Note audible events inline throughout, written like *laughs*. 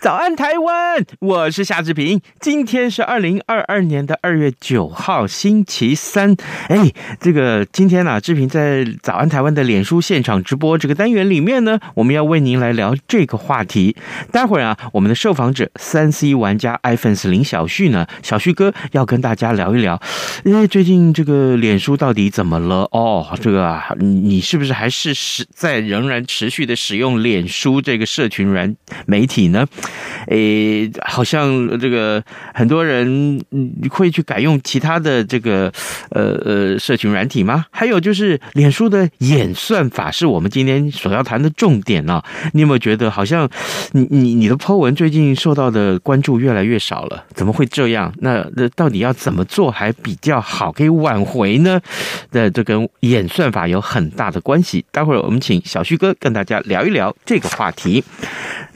早安，台湾！我是夏志平。今天是二零二二年的二月九号，星期三。哎，这个今天呢、啊，志平在早安台湾的脸书现场直播这个单元里面呢，我们要为您来聊这个话题。待会儿啊，我们的受访者三 C 玩家 iPhone 林小旭呢，小旭哥要跟大家聊一聊，哎最近这个脸书到底怎么了？哦，这个啊，你是不是还是使在仍然持续的使用脸书这个社群软媒体呢？诶，好像这个很多人会去改用其他的这个呃呃社群软体吗？还有就是脸书的演算法是我们今天所要谈的重点呢、你有没有觉得好像你你你的 po 文最近受到的关注越来越少了？怎么会这样？那那到底要怎么做还比较好，可以挽回呢？那这跟演算法有很大的关系。待会儿我们请小旭哥跟大家聊一聊这个话题。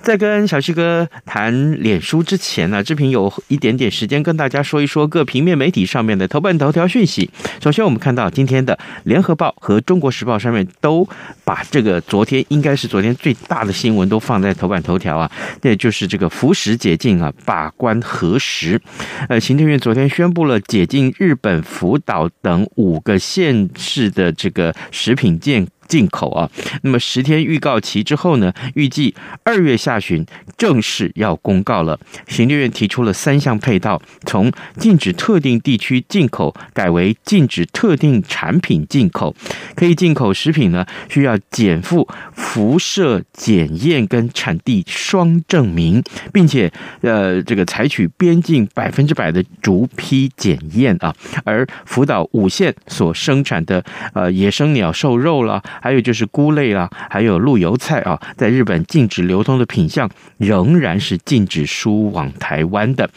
再跟小旭哥谈脸书之前呢，志平有一点点时间跟大家说一说各平面媒体上面的头版头条讯息。首先，我们看到今天的《联合报》和《中国时报》上面都把这个昨天应该是昨天最大的新闻都放在头版头条啊，那就是这个福食解禁啊，把关核实。呃，行政院昨天宣布了解禁日本福岛等五个县市的这个食品健进口啊，那么十天预告期之后呢，预计二月下旬正式要公告了。行政院提出了三项配套，从禁止特定地区进口改为禁止特定产品进口。可以进口食品呢，需要减负辐射检验跟产地双证明，并且呃，这个采取边境百分之百的逐批检验啊。而福岛五县所生产的呃野生鸟兽肉了。还有就是菇类啦，还有陆油菜啊，在日本禁止流通的品项仍然是禁止输往台湾的。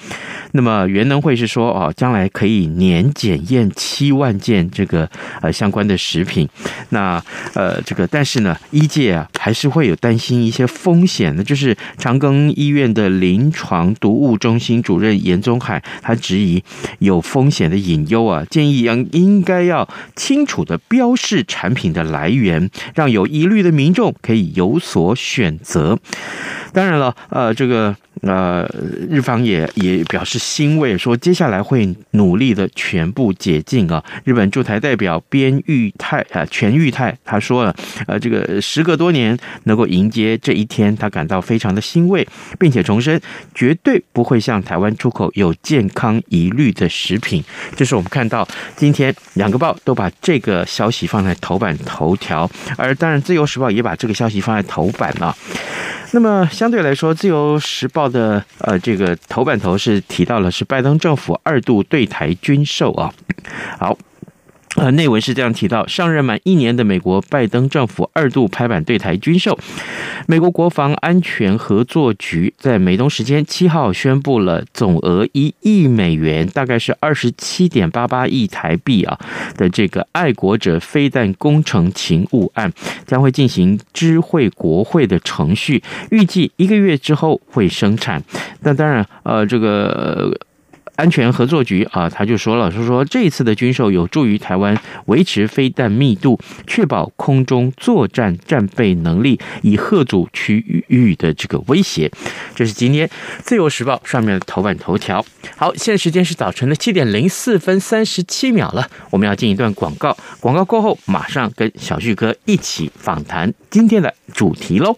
那么原能会是说哦，将来可以年检验七万件这个呃相关的食品。那呃这个但是呢，医界啊还是会有担心一些风险的，就是长庚医院的临床毒物中心主任严宗海他质疑有风险的隐忧啊，建议应应该要清楚的标示产品的来源。让有疑虑的民众可以有所选择。当然了，呃，这个。呃，日方也也表示欣慰，说接下来会努力的全部解禁啊。日本驻台代表边玉泰啊，全玉泰他说了，呃，这个时隔多年能够迎接这一天，他感到非常的欣慰，并且重申绝对不会向台湾出口有健康疑虑的食品。这是我们看到今天两个报都把这个消息放在头版头条，而当然自由时报也把这个消息放在头版了。那么相对来说，《自由时报》的呃这个头版头是提到了是拜登政府二度对台军售啊，好。呃，内文是这样提到：上任满一年的美国拜登政府二度拍板对台军售。美国国防安全合作局在美东时间七号宣布了总额一亿美元，大概是二十七点八八亿台币啊的这个爱国者飞弹工程勤务案，将会进行知会国会的程序，预计一个月之后会生产。那当然，呃，这个。安全合作局啊，他就说了，说说这一次的军售有助于台湾维持飞弹密度，确保空中作战战备能力，以吓阻区域的这个威胁。这是今天《自由时报》上面的头版头条。好，现在时间是早晨的七点零四分三十七秒了，我们要进一段广告，广告过后马上跟小旭哥一起访谈今天的主题喽。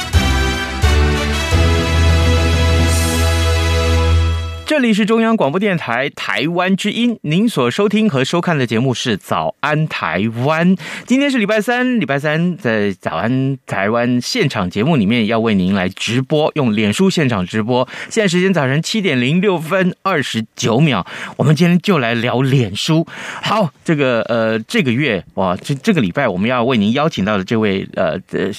这里是中央广播电台台湾之音，您所收听和收看的节目是《早安台湾》。今天是礼拜三，礼拜三在《早安台湾》现场节目里面要为您来直播，用脸书现场直播。现在时间早晨七点零六分二十九秒，我们今天就来聊脸书。好，这个呃，这个月哇，这这个礼拜我们要为您邀请到的这位呃呃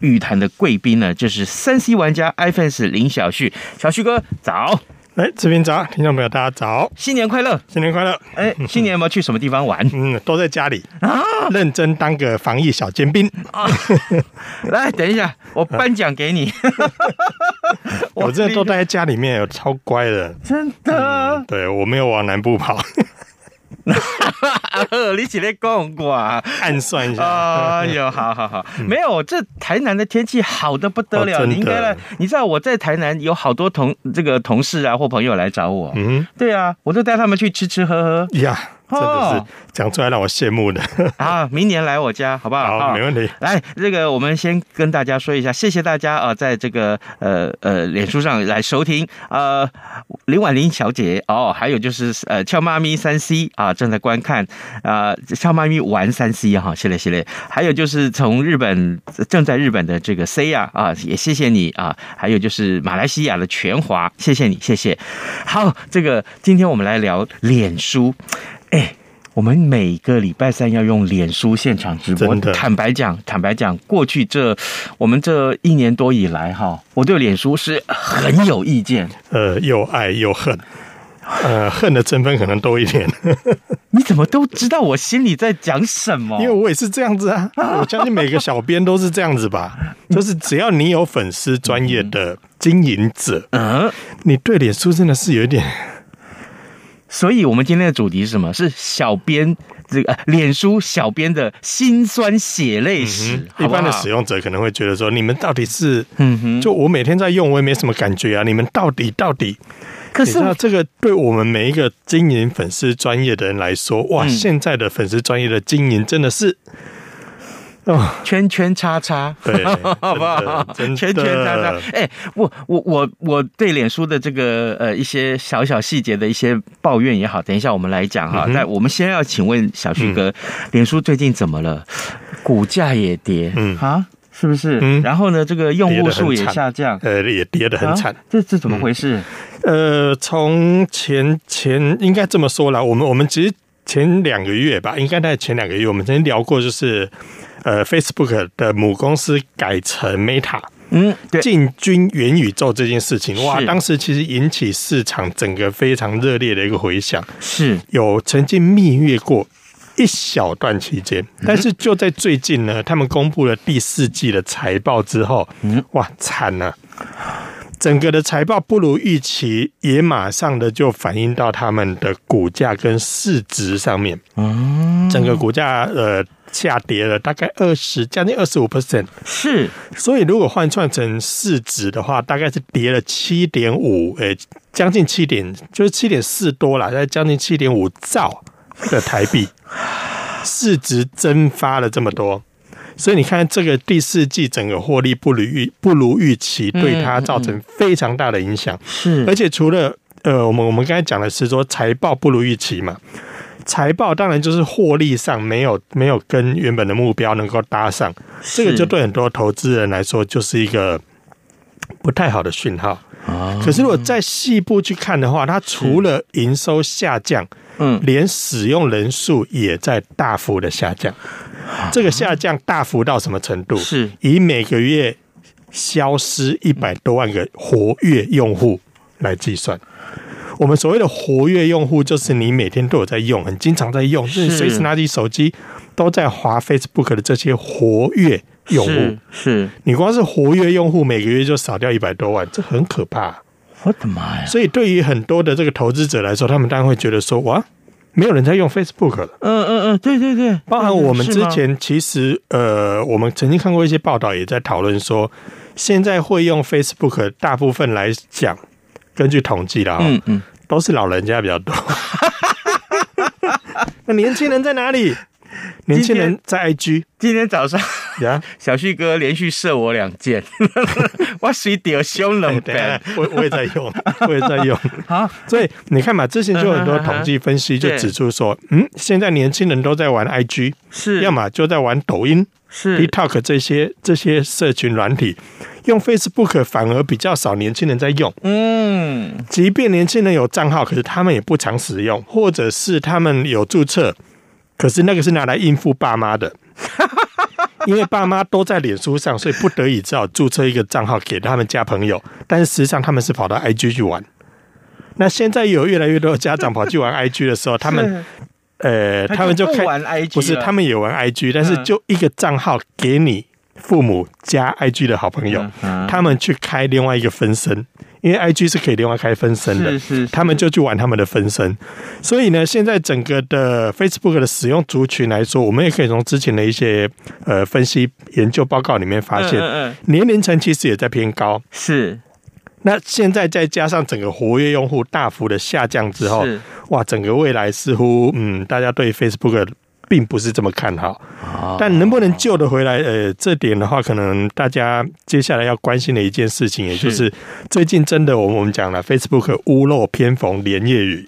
玉坛的贵宾呢，就是三 C 玩家 iPhone 林小旭，小旭哥早。哎，志斌早，听众朋友大家早，新年快乐，新年快乐！哎，新年有没有去什么地方玩？嗯，都在家里啊，认真当个防疫小尖兵啊！来，等一下，我颁奖给你。*laughs* 我这都待在家里面，有超乖的，真的。嗯、对，我没有往南部跑。*laughs* 你起来讲过，暗算一下。哎呦，好好好，没有，这台南的天气好的不得了。哦、你应该来，你知道我在台南有好多同这个同事啊或朋友来找我。嗯，对啊，我都带他们去吃吃喝喝。呀。真的是讲出来让我羡慕的啊！明年来我家好不好？好，没问题。来，这个我们先跟大家说一下，谢谢大家啊，在这个呃呃脸书上来收听呃林婉玲小姐哦，还有就是呃俏妈咪三 C 啊正在观看啊俏妈咪玩三 C 哈，谢谢谢谢。还有就是从日本正在日本的这个 C 呀啊，也谢谢你啊。还有就是马来西亚的全华，谢谢你，谢谢。好，这个今天我们来聊脸书。哎，我们每个礼拜三要用脸书现场直播。坦白讲，坦白讲，过去这我们这一年多以来，哈，我对脸书是很有意见。呃，又爱又恨，呃，*laughs* 恨的成分可能多一点。*laughs* 你怎么都知道我心里在讲什么？因为我也是这样子啊。我相信每个小编都是这样子吧。*laughs* 就是只要你有粉丝专业的经营者，嗯，你对脸书真的是有一点。所以，我们今天的主题是什么？是小编这个脸书小编的辛酸血泪史。一般的使用者可能会觉得说：“你们到底是……嗯哼，就我每天在用，我也没什么感觉啊。你们到底到底？可是这个对我们每一个经营粉丝专业的人来说，哇，现在的粉丝专业的经营真的是……哦，*laughs* 圈圈叉叉，对，*laughs* 好不好？圈圈叉叉。哎，我我我我对脸书的这个呃一些小小细节的一些抱怨也好，等一下我们来讲哈。那、嗯、我们先要请问小旭哥，嗯、脸书最近怎么了？股价也跌，嗯啊，是不是？嗯。然后呢，这个用户数也下降，呃，也跌得很惨。啊、这这怎么回事？嗯、呃，从前前应该这么说了，我们我们其实前两个月吧，应该在前两个月，我们曾经聊过，就是。呃，Facebook 的母公司改成 Meta，嗯，对，进军元宇宙这件事情，哇，当时其实引起市场整个非常热烈的一个回响，是。有曾经蜜月过一小段期间，但是就在最近呢，他们公布了第四季的财报之后，嗯，哇，惨了，整个的财报不如预期，也马上的就反映到他们的股价跟市值上面，嗯，整个股价呃。下跌了大概二十，将近二十五 percent，是。所以如果换算成市值的话，大概是跌了七点五，诶，将近七点，就是七点四多了，在将近七点五兆的台币，*sighs* 市值蒸发了这么多。所以你看，这个第四季整个获利不如预不如预期，对它造成非常大的影响。是，而且除了呃，我们我们刚才讲的是说财报不如预期嘛。财报当然就是获利上没有没有跟原本的目标能够搭上，这个就对很多投资人来说就是一个不太好的讯号。可是如果再细部去看的话，它除了营收下降，嗯，连使用人数也在大幅的下降。这个下降大幅到什么程度？是以每个月消失一百多万个活跃用户来计算。我们所谓的活跃用户，就是你每天都有在用，很经常在用，就是随时拿起手机都在滑 Facebook 的这些活跃用户。是你光是活跃用户，每个月就少掉一百多万，这很可怕。我的妈呀！所以对于很多的这个投资者来说，他们当然会觉得说，哇，没有人在用 Facebook 了。嗯嗯嗯，对对对，包含我们之前其实呃，我们曾经看过一些报道，也在讨论说，现在会用 Facebook 大部分来讲。根据统计啦，嗯嗯，都是老人家比较多。*laughs* 那年轻人在哪里？年轻人在 IG。今天早上呀，*laughs* 小旭哥连续射我两箭，*laughs* 我水屌凶冷的。我我也在用，我也在用。好，所以你看嘛，之前就有很多统计分析就指出说，嗯，现在年轻人都在玩 IG，是，要么就在玩抖音，是，TikTok 这些这些社群软体。用 Facebook 反而比较少年轻人在用，嗯，即便年轻人有账号，可是他们也不常使用，或者是他们有注册，可是那个是拿来应付爸妈的，*laughs* 因为爸妈都在脸书上，所以不得已只好注册一个账号给他们加朋友，但是实际上他们是跑到 IG 去玩。那现在有越来越多的家长跑去玩 IG 的时候，他们，呃，他们就开玩 IG，不是他们也玩 IG，但是就一个账号给你。父母加 IG 的好朋友，他们去开另外一个分身，因为 IG 是可以另外开分身的，是他们就去玩他们的分身。所以呢，现在整个的 Facebook 的使用族群来说，我们也可以从之前的一些呃分析研究报告里面发现，年龄层其实也在偏高。是，那现在再加上整个活跃用户大幅的下降之后，哇，整个未来似乎嗯，大家对 Facebook。并不是这么看好，但能不能救得回来？呃，这点的话，可能大家接下来要关心的一件事情，也就是。最近真的，我们我们讲了，Facebook 屋漏偏逢连夜雨，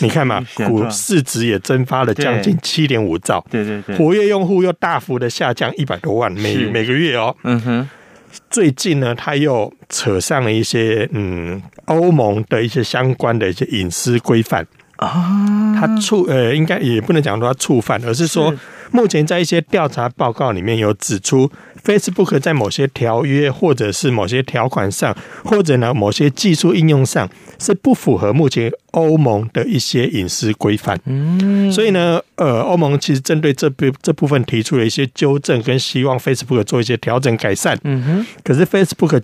你看嘛，股市值也蒸发了将近七点五兆，对对对，活跃用户又大幅的下降一百多万每每个月哦，嗯哼，最近呢，他又扯上了一些嗯，欧盟的一些相关的一些隐私规范。啊，他触呃，应该也不能讲说他触犯，而是说，目前在一些调查报告里面有指出，Facebook 在某些条约或者是某些条款上，或者呢某些技术应用上是不符合目前欧盟的一些隐私规范。嗯，所以呢，呃，欧盟其实针对这部这部分提出了一些纠正，跟希望 Facebook 做一些调整改善。嗯哼，可是 Facebook。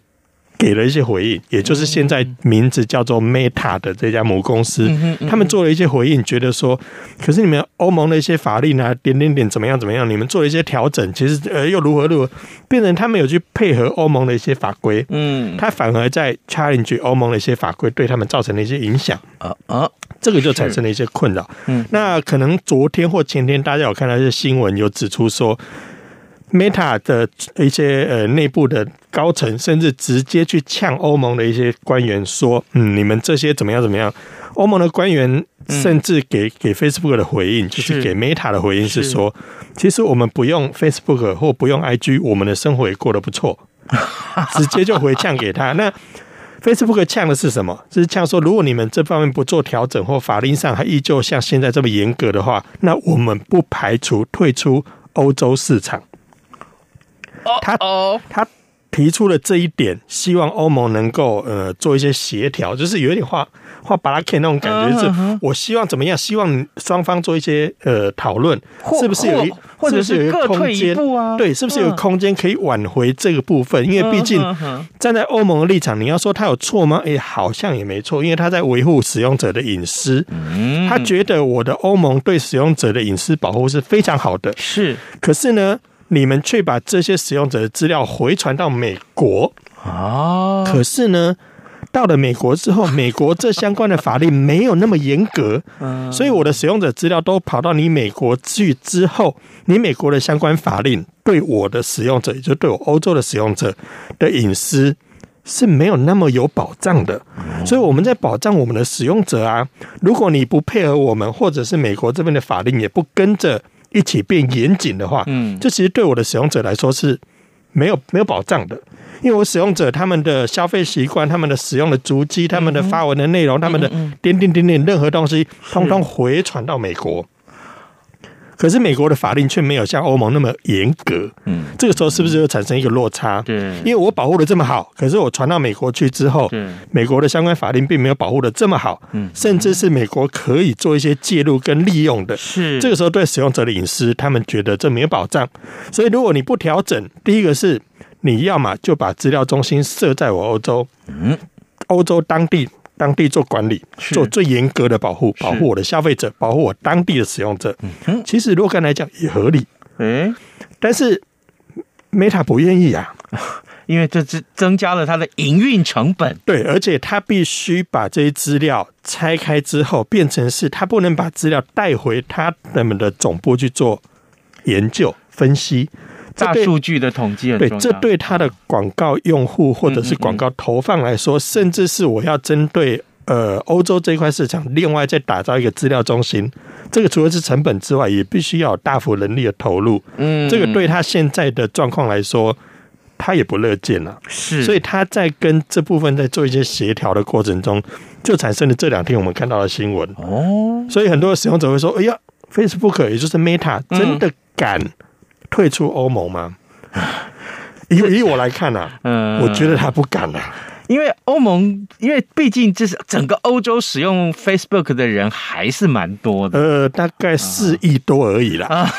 给了一些回应，也就是现在名字叫做 Meta 的这家母公司，他们做了一些回应，觉得说，可是你们欧盟的一些法令啊，点点点怎么样怎么样，你们做了一些调整，其实呃又如何如何，变成他们有去配合欧盟的一些法规，嗯，他反而在 challenge 欧盟的一些法规对他们造成了一些影响，啊啊，这个就产生了一些困扰。嗯，那可能昨天或前天大家有看到一些新闻，有指出说。Meta 的一些呃内部的高层，甚至直接去呛欧盟的一些官员，说：“嗯，你们这些怎么样怎么样？”欧盟的官员甚至给给 Facebook 的回应，就是给 Meta 的回应是说：“其实我们不用 Facebook 或不用 IG，我们的生活也过得不错。*laughs* ”直接就回呛给他。那 Facebook 呛的是什么？就是呛说：“如果你们这方面不做调整，或法令上还依旧像现在这么严格的话，那我们不排除退出欧洲市场。” *laughs* 他他提出了这一点，希望欧盟能够呃做一些协调，就是有一点画画巴拉 K 那种感觉，就是我希望怎么样？希望双方做一些呃讨论，是不是有一或者是有一个空间？对，是不是有空间可以挽回这个部分？因为毕竟站在欧盟的立场，你要说他有错吗？哎，好像也没错，因为他在维护使用者的隐私，他觉得我的欧盟对使用者的隐私保护是非常好的。是，可是呢？你们却把这些使用者的资料回传到美国啊？可是呢，到了美国之后，美国这相关的法律没有那么严格，所以我的使用者资料都跑到你美国去之后，你美国的相关法令对我的使用者，也就对我欧洲的使用者的隐私是没有那么有保障的。所以我们在保障我们的使用者啊，如果你不配合我们，或者是美国这边的法令也不跟着。一起变严谨的话，嗯，这其实对我的使用者来说是没有没有保障的，因为我使用者他们的消费习惯、他们的使用的足迹、他们的发文的内容、他们的点点点点任何东西，通通回传到美国。可是美国的法令却没有像欧盟那么严格，嗯，这个时候是不是就产生一个落差？对，因为我保护的这么好，可是我传到美国去之后，对，美国的相关法令并没有保护的这么好，嗯，甚至是美国可以做一些介入跟利用的，是。这个时候对使用者的隐私，他们觉得这没有保障，所以如果你不调整，第一个是你要么就把资料中心设在我欧洲，嗯，欧洲当地。当地做管理，做最严格的保护，保护我的消费者，保护我当地的使用者。嗯，其实若干来讲也合理。诶，但是 Meta 不愿意啊，*laughs* 因为这增增加了它的营运成本。对，而且它必须把这些资料拆开之后，变成是它不能把资料带回他们的总部去做研究分析。大数据的统计，对，这对他的广告用户或者是广告投放来说，甚至是我要针对呃欧洲这一块市场，另外再打造一个资料中心，这个除了是成本之外，也必须要有大幅人力的投入。嗯，这个对他现在的状况来说，他也不乐见了。是，所以他在跟这部分在做一些协调的过程中，就产生了这两天我们看到的新闻。哦，所以很多使用者会说：“哎呀，Facebook 也就是 Meta 真的敢？”退出欧盟吗？*laughs* 以以我来看呢、啊，*laughs* 嗯，我觉得他不敢啊，因为欧盟，因为毕竟这是整个欧洲使用 Facebook 的人还是蛮多的，呃，大概四亿多而已啦，啊、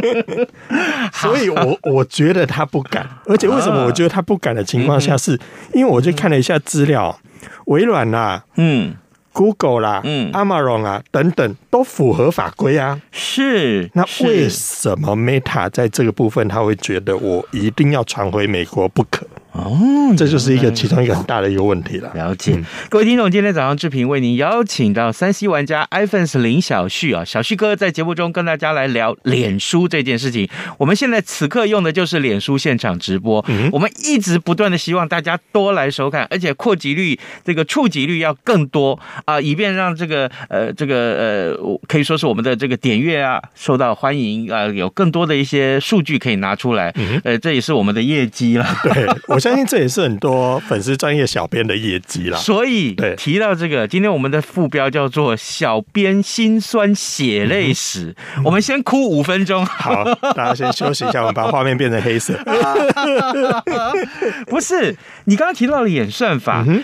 *laughs* 所以我我觉得他不敢，而且为什么我觉得他不敢的情况下，是因为我就看了一下资料，微软啊，嗯。Google 啦，嗯，Amazon 啊，等等都符合法规啊。是，那为什么 Meta 在这个部分他会觉得我一定要传回美国不可？哦，这就是一个其中一个很大的一个问题了。了解，嗯、各位听众，今天早上志平为您邀请到三 C 玩家 iPhone 林小旭啊，小旭哥在节目中跟大家来聊脸书这件事情。我们现在此刻用的就是脸书现场直播，嗯、我们一直不断的希望大家多来收看，而且扩及率这个触及率要更多啊，以便让这个呃这个呃可以说是我们的这个点阅啊受到欢迎啊，有更多的一些数据可以拿出来，嗯、呃，这也是我们的业绩了。对，我。相信这也是很多粉丝专业小编的业绩啦。所以，对提到这个，今天我们的副标叫做“小编心酸血泪史”，嗯。我们先哭五分钟，好，大家先休息一下，我们把画面变成黑色。*laughs* 不是，你刚刚提到了演算法，嗯、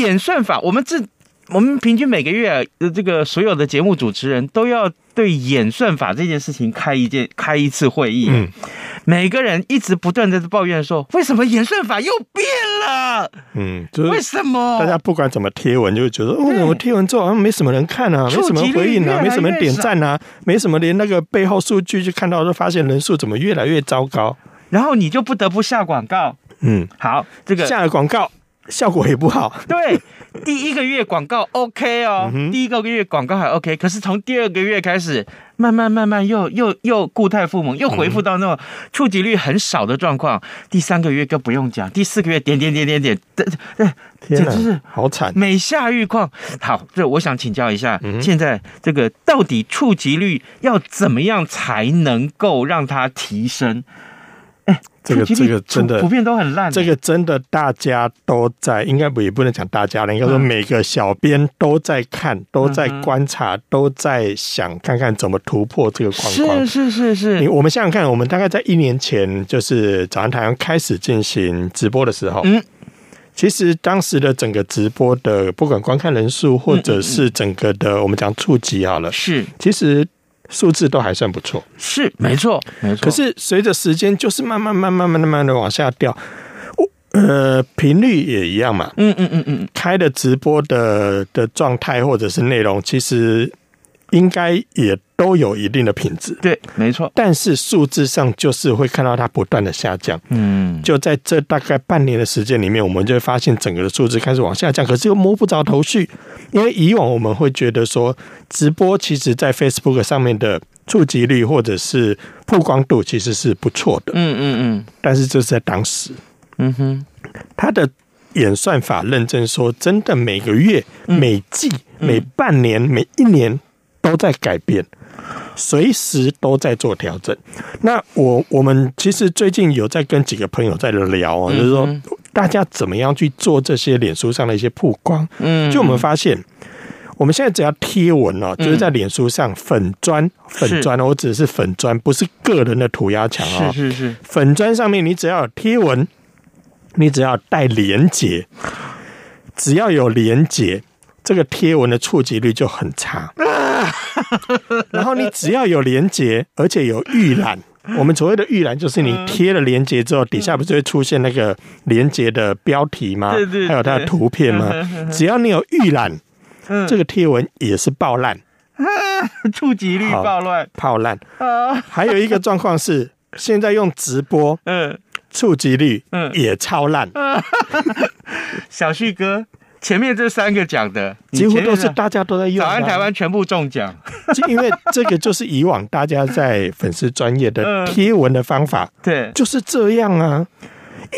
演算法，我们这我们平均每个月的这个所有的节目主持人都要对演算法这件事情开一件开一次会议。嗯每个人一直不断的抱怨说：“为什么演算法又变了？”嗯，就是为什么大家不管怎么贴文，就会觉得哦，怎么贴文之后好像没什么人看啊，没什么回应啊，没什么点赞啊，没什么连那个背后数据就看到，就发现人数怎么越来越糟糕，然后你就不得不下广告。嗯，好，这个下了广告效果也不好。对。第一个月广告 OK 哦，嗯、第一个月广告还 OK，可是从第二个月开始，慢慢慢慢又又又固态复萌，又回复到那种触及率很少的状况。第三个月更不用讲，第四个月点点点点点，对对，简直是好惨，每下愈况。好，这我想请教一下，现在这个到底触及率要怎么样才能够让它提升？哎，这个这个真的普遍都很烂。这个真的大家都在，应该不也不能讲大家了，应该说每个小编都在看，都在观察，都在想看看怎么突破这个框框。是是是是。我们想想看，我们大概在一年前，就是早上台湾开始进行直播的时候，嗯，其实当时的整个直播的不管观看人数，或者是整个的我们讲触及好了，是其实。数字都还算不错，是没错，没错。可是随着时间，就是慢慢、慢慢、慢慢的往下掉。呃，频率也一样嘛。嗯嗯嗯嗯，开的直播的的状态或者是内容，其实。应该也都有一定的品质，对，没错。但是数字上就是会看到它不断的下降，嗯，就在这大概半年的时间里面，我们就会发现整个的数字开始往下降，可是又摸不着头绪。因为以往我们会觉得说，直播其实在 Facebook 上面的触及率或者是曝光度其实是不错的，嗯嗯嗯。但是这是在当时，嗯哼，它的演算法认证说，真的每个月、每季、每半年、每一年。都在改变，随时都在做调整。那我我们其实最近有在跟几个朋友在聊啊，就是说大家怎么样去做这些脸书上的一些曝光。嗯，就我们发现，我们现在只要贴文哦，就是在脸书上粉砖粉砖，我指的是粉砖，不是个人的涂鸦墙啊。是是是，粉砖上面你只要有贴文，你只要带连结，只要有连结。这个贴文的触及率就很差，*laughs* 然后你只要有连接，而且有预览，我们所谓的预览就是你贴了连接之后，底下不是会出现那个连接的标题吗？对对，还有它的图片吗？*laughs* 只要你有预览，这个贴文也是爆烂，*laughs* 触及率爆烂，爆烂。还有一个状况是，现在用直播，嗯，触及率嗯也超烂。小旭哥。前面这三个讲的，几乎都是大家都在用。早安台湾全部中奖，因为这个就是以往大家在粉丝专业的 *laughs* 贴文的方法，对，就是这样啊。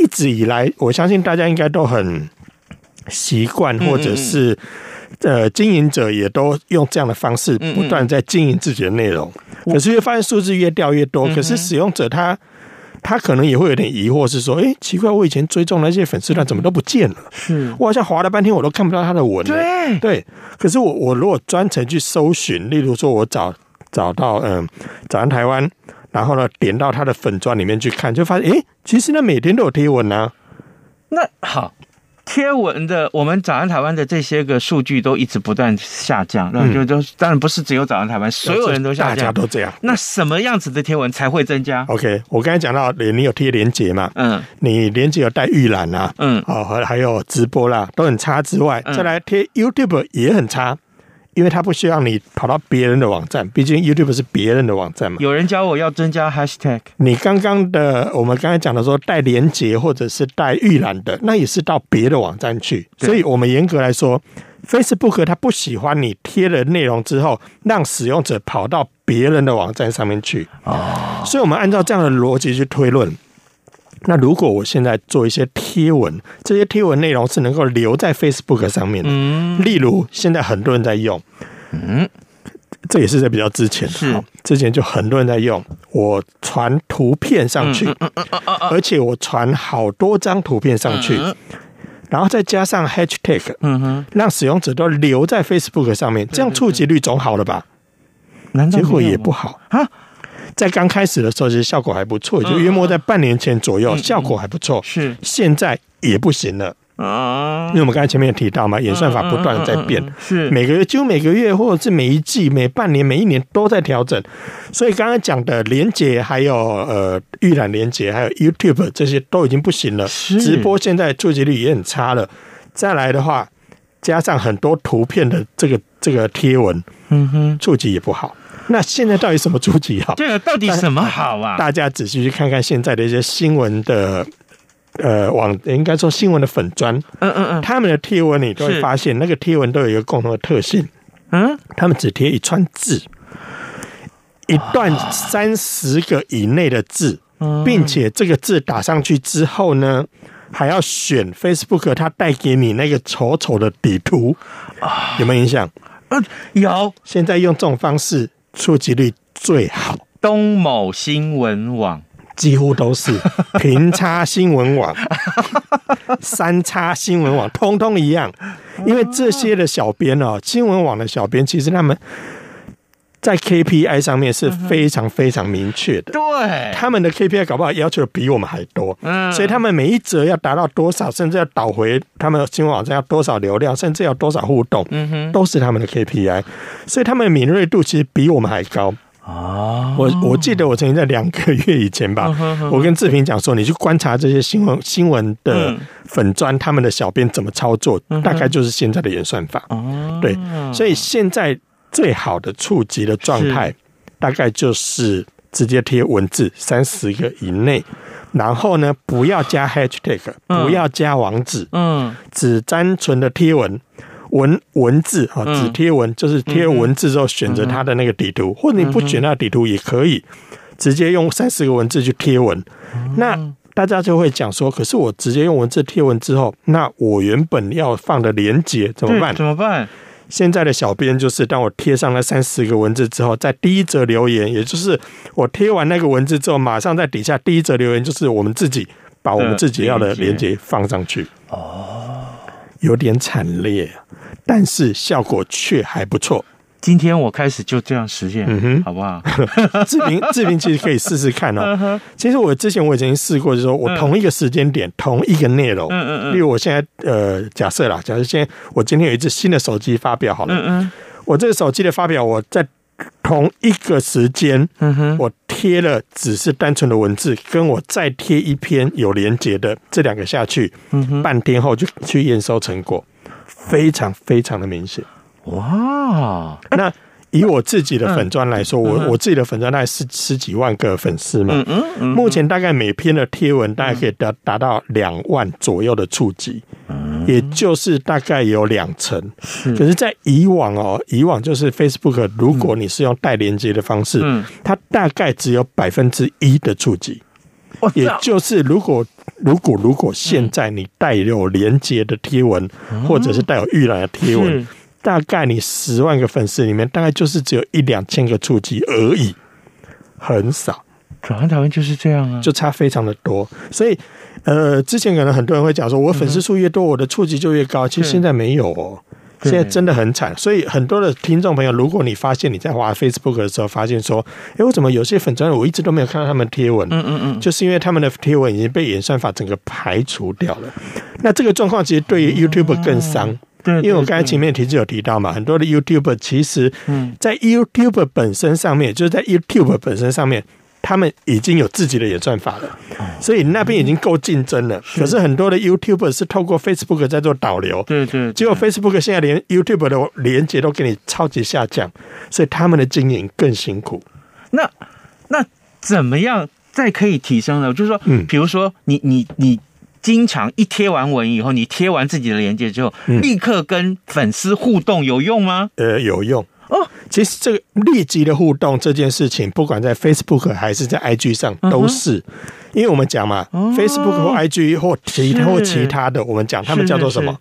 一直以来，我相信大家应该都很习惯，或者是呃，经营者也都用这样的方式不断在经营自己的内容。可是越发现数字越掉越多，可是使用者他。他可能也会有点疑惑，是说，哎，奇怪，我以前追踪那些粉丝团怎么都不见了？是，我好像划了半天，我都看不到他的文。对对，可是我我如果专程去搜寻，例如说我找找到嗯，早安台湾，然后呢点到他的粉专里面去看，就发现，哎，其实呢每天都有贴文啊。那好。贴文的，我们早安台湾的这些个数据都一直不断下降，那、嗯、就都当然不是只有早安台湾，所有人都下降，大家都这样。那什么样子的贴文才会增加？OK，我刚才讲到，你你有贴连接嘛？嗯，你连接有带预览啊，嗯，哦，还还有直播啦，都很差之外，再来贴 YouTube 也很差。因为他不需要你跑到别人的网站，毕竟 YouTube 是别人的网站嘛。有人教我要增加 Hashtag。你刚刚的，我们刚才讲的说带连接或者是带预览的，那也是到别的网站去。所以我们严格来说，Facebook 它不喜欢你贴了内容之后，让使用者跑到别人的网站上面去。哦。所以我们按照这样的逻辑去推论。那如果我现在做一些贴文，这些贴文内容是能够留在 Facebook 上面的，嗯，例如现在很多人在用，嗯，这也是在比较之前，是。之前就很多人在用，我传图片上去，而且我传好多张图片上去，然后再加上 Hashtag，嗯哼，让使用者都留在 Facebook 上面，这样触及率总好了吧？结果也不好。啊。在刚开始的时候，其实效果还不错，就约莫在半年前左右，效果还不错。是，现在也不行了啊，因为我们刚才前面也提到嘛，演算法不断的在变，是每个月就每个月，或者是每一季、每半年、每一年都在调整。所以刚刚讲的连接，还有呃预览连接，还有 YouTube 这些都已经不行了。直播现在触及率也很差了。再来的话，加上很多图片的这个这个贴文，嗯哼，触及也不好。*laughs* 那现在到底什么主题好？对啊，到底什么好啊？大家仔细去看看现在的一些新闻的，呃，网应该说新闻的粉砖，嗯嗯嗯，他们的贴文你都会发现，那个贴文都有一个共同的特性，嗯，他们只贴一串字，一段三十个以内的字，并且这个字打上去之后呢，还要选 Facebook 它带给你那个丑丑的底图，有没有影响？嗯，有。现在用这种方式。触及率最好，东某新闻网几乎都是，平差新闻网、*laughs* 三差新闻网，通通一样。因为这些的小编哦，新闻网的小编其实他们在 KPI 上面是非常非常明确的，对，他们的 KPI 搞不好要求比我们还多，嗯，所以他们每一则要达到多少，甚至要导回他们新闻网站要多少流量，甚至要多少互动，嗯哼，都是他们的 KPI。所以他们的敏锐度其实比我们还高。啊！我我记得我曾经在两个月以前吧，我跟志平讲说，你去观察这些新闻新闻的粉砖，他们的小编怎么操作，大概就是现在的演算法。对，所以现在最好的触及的状态，大概就是直接贴文字三十个以内，然后呢，不要加 hashtag，不要加网址，嗯，只单纯的贴文。文文字啊，只贴文就是贴文字之后选择它的那个底图，或者你不选那个底图也可以，直接用三十个文字去贴文。那大家就会讲说，可是我直接用文字贴文之后，那我原本要放的连接怎么办？怎么办？现在的小编就是，当我贴上了三十个文字之后，在第一则留言，也就是我贴完那个文字之后，马上在底下第一则留言，就是我们自己把我们自己要的链接放上去。哦，有点惨烈，但是效果却还不错。今天我开始就这样实现，嗯哼，好不好？*laughs* 志平，志平其实可以试试看哦。其实我之前我已经试过，就是说我同一个时间点，同一个内容，嗯嗯嗯。例如我现在呃，假设啦，假设现在我今天有一只新的手机发表好了，嗯嗯。我这个手机的发表，我在同一个时间，嗯哼，我贴了只是单纯的文字，跟我再贴一篇有连接的这两个下去，嗯哼，半天后就去验收成果，非常非常的明显。哇，那以我自己的粉砖来说，我我自己的粉砖大概是十几万个粉丝嘛，目前大概每篇的贴文大概可以达达到两万左右的触及，也就是大概有两成。可是，在以往哦，以往就是 Facebook，如果你是用带连接的方式，它大概只有百分之一的触及，也就是如果如果如果现在你带有连接的贴文，或者是带有预览的贴文。大概你十万个粉丝里面，大概就是只有一两千个触及而已，很少。早安台湾就是这样啊，就差非常的多。所以，呃，之前可能很多人会讲说，我粉丝数越多，我的触及就越高。其实现在没有哦，现在真的很惨。所以，很多的听众朋友，如果你发现你在滑 Facebook 的时候，发现说，哎，我怎么有些粉专我一直都没有看到他们贴文？嗯嗯嗯，就是因为他们的贴文已经被演算法整个排除掉了。那这个状况其实对于 YouTube 更伤。因为我刚才前面其实有提到嘛，很多的 YouTuber 其实，在 YouTuber 本身上面，就是在 YouTube 本身上面，他们已经有自己的演算法了，所以那边已经够竞争了。可是很多的 YouTuber 是透过 Facebook 在做导流，对对，结果 Facebook 现在连 YouTube 的连接都给你超级下降，所以他们的经营更辛苦。那那怎么样再可以提升呢？就是说，嗯，比如说你你你。你经常一贴完文以后，你贴完自己的链接之后，立刻跟粉丝互动有用吗？呃，有用。哦。其实这个立即的互动这件事情，不管在 Facebook 还是在 IG 上都是，因为我们讲嘛，Facebook 或 IG 或其他或其他的，我们讲他们叫做什么？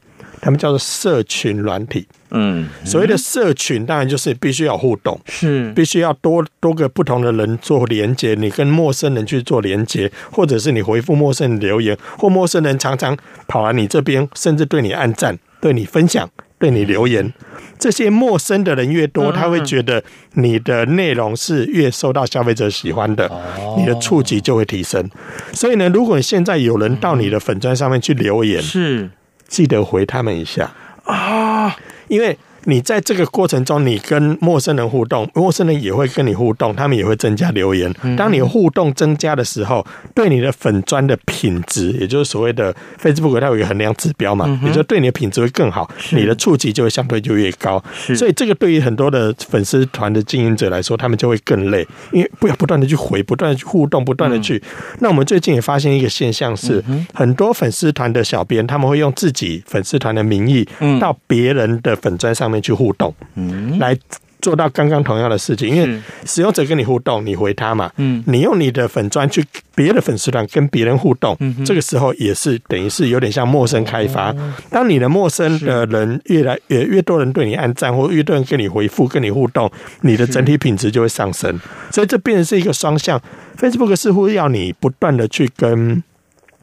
他们叫做社群软体。嗯，所谓的社群当然就是必须要互动，是。必须要多多个不同的人做连接，你跟陌生人去做连接，或者是你回复陌生人留言，或陌生人常常跑来你这边，甚至对你按赞、对你分享、对你留言，这些陌生的人越多，他会觉得你的内容是越受到消费者喜欢的，你的触及就会提升。所以呢，如果现在有人到你的粉砖上面去留言，是记得回他们一下啊。因为你在这个过程中，你跟陌生人互动，陌生人也会跟你互动，他们也会增加留言。当你互动增加的时候，对你的粉砖的品质，也就是所谓的 Facebook 它有一个衡量指标嘛，也就对你的品质会更好，你的触及就会相对就越高。所以这个对于很多的粉丝团的经营者来说，他们就会更累，因为不要不断的去回，不断的去互动，不断的去。那我们最近也发现一个现象是，很多粉丝团的小编他们会用自己粉丝团的名义到别人的粉砖上面。去互动，嗯，来做到刚刚同样的事情，因为使用者跟你互动，你回他嘛，嗯，你用你的粉砖去别的粉丝团跟别人互动，嗯，这个时候也是等于是有点像陌生开发。当你的陌生的人越来越越多人对你按赞，或越多人跟你回复、跟你互动，你的整体品质就会上升。所以这变成是一个双向。Facebook 似乎要你不断的去跟。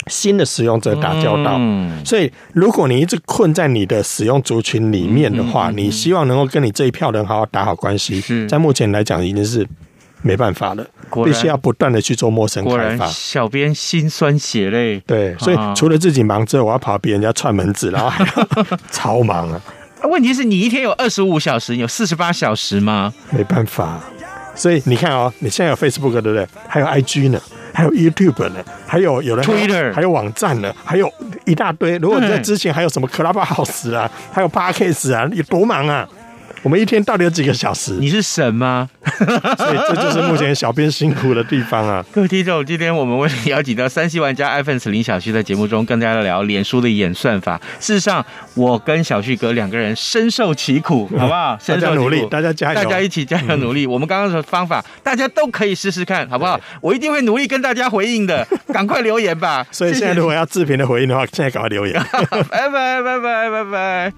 新的使用者打交道，所以如果你一直困在你的使用族群里面的话，你希望能够跟你这一票人好好打好关系，在目前来讲已经是没办法了，必须要不断的去做陌生开发。小编心酸血泪，对，所以除了自己忙之后，我要跑别人家串门子，然后还 *laughs* 超忙啊！问题是你一天有二十五小时，有四十八小时吗？没办法，所以你看哦，你现在有 Facebook 对不对？还有 IG 呢。还有 YouTube 呢，还有有人 Twitter，还有网站呢，还有一大堆。如果你在之前还有什么 Clubhouse 啊，还有 Podcast 啊，有多忙啊！我们一天到底有几个小时？你是神吗？所以这就是目前小编辛苦的地方啊！*laughs* 各位听众，今天我们为你邀请到三 C 玩家 iPhone 林小旭在节目中跟大家聊脸书的演算法。事实上，我跟小旭哥两个人深受其苦，好不好？深受努力，大家加油，大家一起加油努力。我们刚刚的方法，大家都可以试试看，好不好？我一定会努力跟大家回应的，*laughs* 赶快留言吧！所以现在如果要视频的回应的话，现在赶快留言。拜拜拜拜拜拜。